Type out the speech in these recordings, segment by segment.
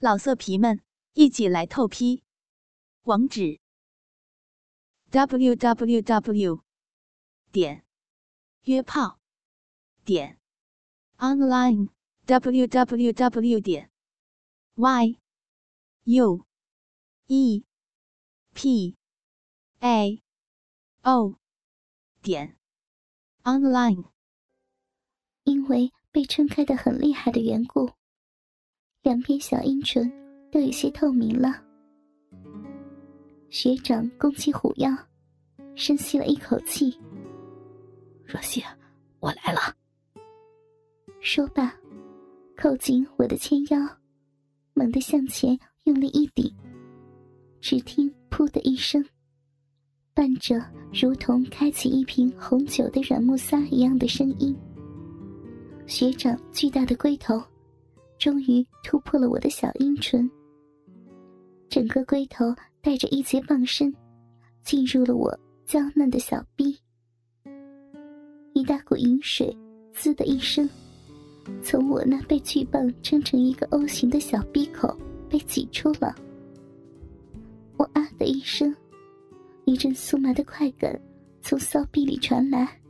老色皮们，一起来透批！网址：w w w 点约炮点 online w w w 点 y u e p a o 点 online。因为被撑开的很厉害的缘故。两边小阴唇都有些透明了。学长弓起虎腰，深吸了一口气。若曦，我来了。说罢，扣紧我的纤腰，猛地向前用力一顶。只听“噗”的一声，伴着如同开启一瓶红酒的软木塞一样的声音。学长巨大的龟头。终于突破了我的小阴唇，整个龟头带着一节棒身，进入了我娇嫩的小臂。一大股饮水“滋”的一声，从我那被巨棒撑成一个 O 型的小鼻口被挤出了。我啊的一声，一阵酥麻的快感从骚逼里传来，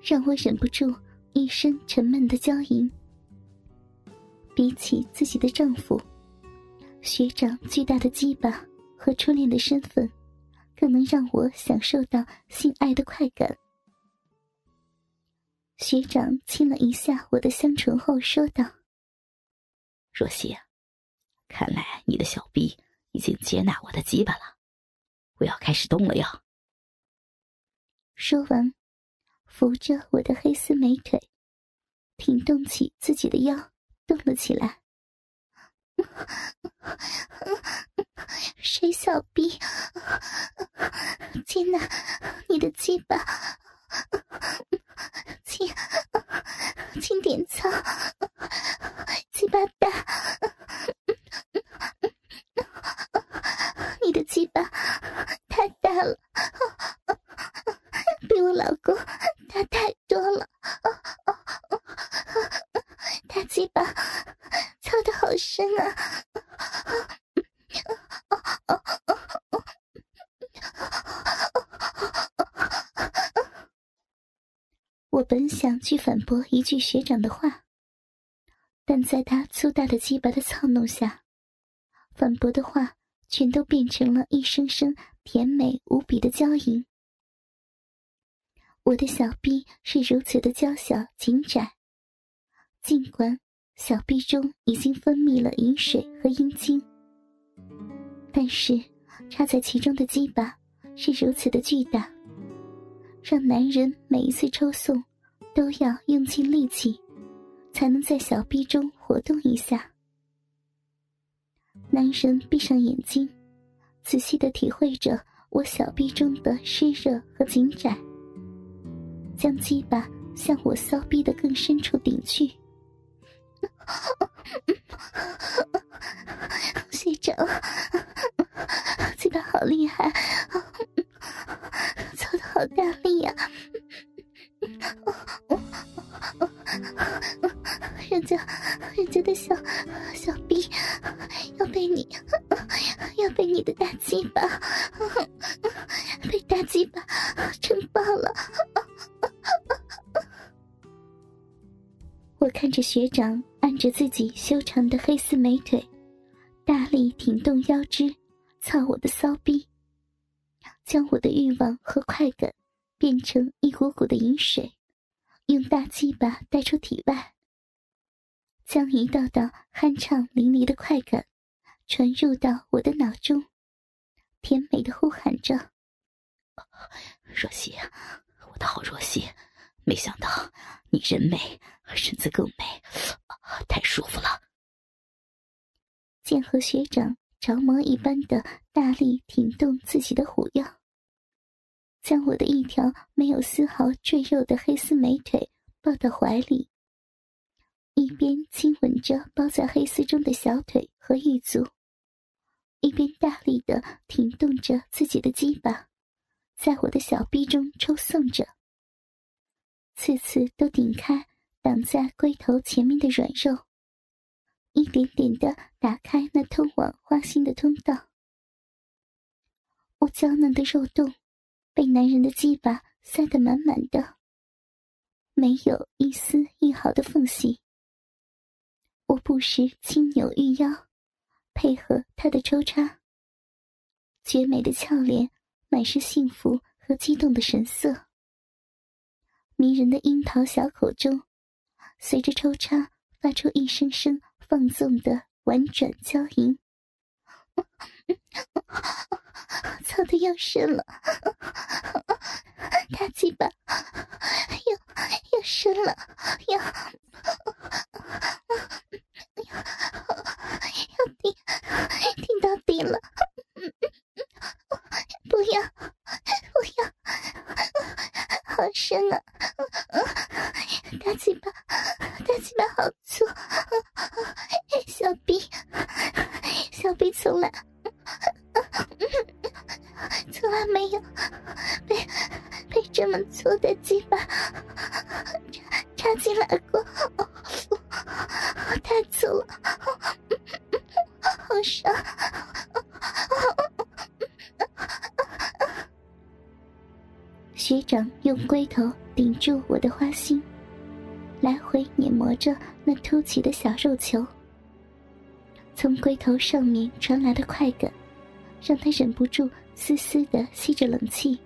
让我忍不住一声沉闷的娇吟。比起自己的丈夫，学长巨大的鸡巴和初恋的身份，更能让我享受到性爱的快感。学长亲了一下我的香唇后说道：“若曦，看来你的小臂已经接纳我的鸡巴了，我要开始动了哟。”说完，扶着我的黑丝美腿，挺动起自己的腰。动了起来，水小逼，亲呐你的鸡巴，轻轻点操，鸡巴大，你的鸡巴太大了，比我老公大太多了。鸡巴操的好深啊！我本想去反驳一句学长的话，但在他粗大的鸡巴的操弄下，反驳的话全都变成了一声声甜美无比的娇吟。我的小臂是如此的娇小紧窄。尽管小臂中已经分泌了饮水和阴茎，但是插在其中的鸡巴是如此的巨大，让男人每一次抽送都要用尽力气，才能在小臂中活动一下。男人闭上眼睛，仔细的体会着我小臂中的湿热和紧窄，将鸡巴向我骚逼的更深处顶去。学长，嘴巴好厉害，操的好大力呀！人家，人家的小小臂要被你，要被你的大鸡巴，被大鸡巴撑爆了。我看着学长按着自己修长的黑丝美腿，大力挺动腰肢，操我的骚逼，将我的欲望和快感变成一股股的饮水，用大鸡巴带出体外，将一道道酣畅淋漓的快感传入到我的脑中，甜美的呼喊着：“若曦，我的好若曦，没想到你人美。”身子更美，太舒服了。见和学长着魔一般的大力挺动自己的虎腰，将我的一条没有丝毫赘肉的黑丝美腿抱到怀里，一边亲吻着包在黑丝中的小腿和玉足，一边大力的挺动着自己的鸡巴，在我的小臂中抽送着，次次都顶开。挡在龟头前面的软肉，一点点的打开那通往花心的通道。我娇嫩的肉洞被男人的鸡巴塞得满满的，没有一丝一毫的缝隙。我不时轻扭玉腰，配合他的抽插。绝美的俏脸满是幸福和激动的神色，迷人的樱桃小口中，随着抽插发出一声声放纵的婉转娇吟。操的要深了，大鸡巴又又深了，要要顶顶到底了。不要，不要，好深啊！大鸡巴，大鸡巴好粗，小臂，小臂从来，从来没有被被这么粗的鸡巴插插进来过，太粗了，好伤。学长用龟头顶住我的花心，来回碾磨着那凸起的小肉球。从龟头上面传来的快感，让他忍不住丝丝的吸着冷气。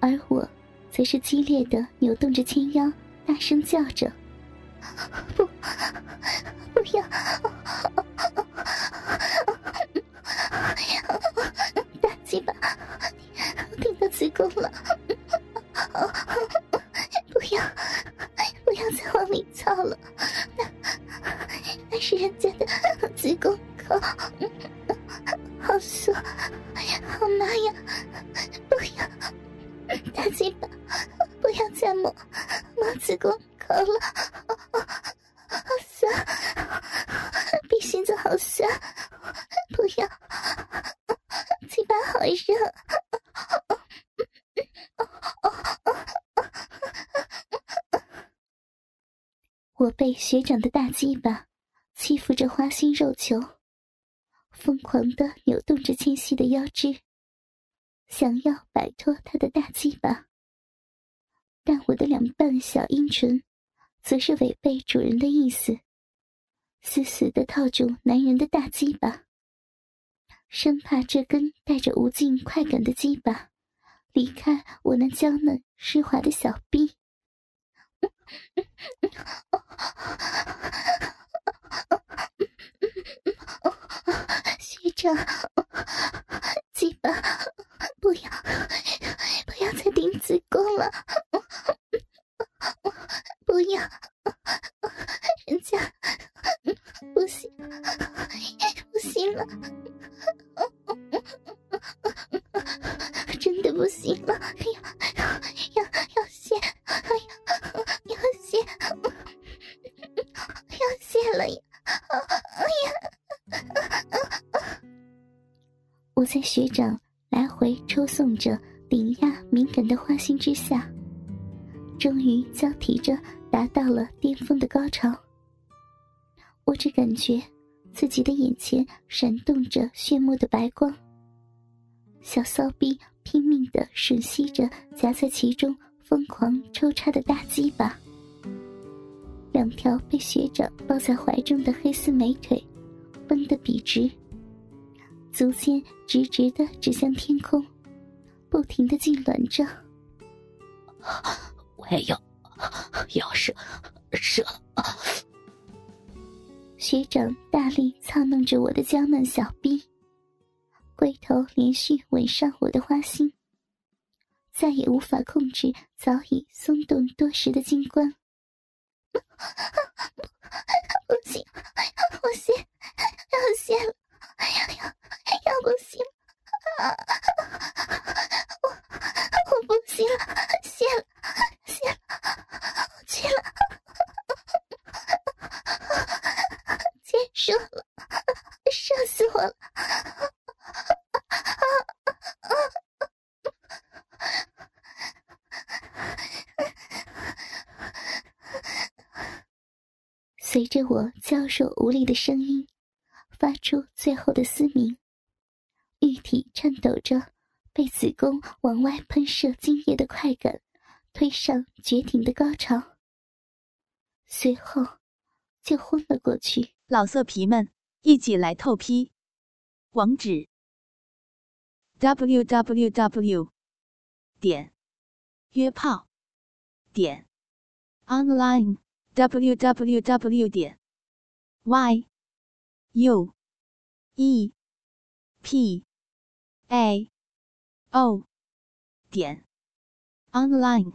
而我，则是激烈的扭动着纤腰，大声叫着：“不，不要！大鸡巴！”子宫了，不要，不要再往里操了，那那是人家的子宫口，好酥，好麻呀！不要，大鸡巴，不要再摸摸子宫口了，好酸，比心子好酸，不要，鸡巴好热。我被学长的大鸡巴欺负着花心肉球，疯狂的扭动着纤细的腰肢，想要摆脱他的大鸡巴。但我的两瓣小阴唇，则是违背主人的意思，死死的套住男人的大鸡巴，生怕这根带着无尽快感的鸡巴离开我那娇嫩湿滑的小臂。学长，鸡巴，不要，不要再顶子宫了，不要，人家不行，不行了，真的不行了，要要于交替着达到了巅峰的高潮。我只感觉自己的眼前闪动着炫目的白光，小骚逼拼命的吮吸着夹在其中。疯狂抽插的大鸡巴，两条被学长抱在怀中的黑丝美腿，绷得笔直，足尖直直的指向天空，不停的痉挛着。我也要，要射，射！学长大力操弄着我的娇嫩小臂，龟头连续吻上我的花心。再也无法控制早已松动多时的金冠，不行，我谢，要谢了，要要要不行，我 我行了，谢了，谢了，我去了，结束了，射死我了。随着我娇弱无力的声音，发出最后的嘶鸣，玉体颤抖着，被子宫往外喷射精液的快感推上绝顶的高潮，随后就昏了过去。老色皮们，一起来透批！网址：w w w 点约炮点 online w w w 点 y u e p a o 点 online。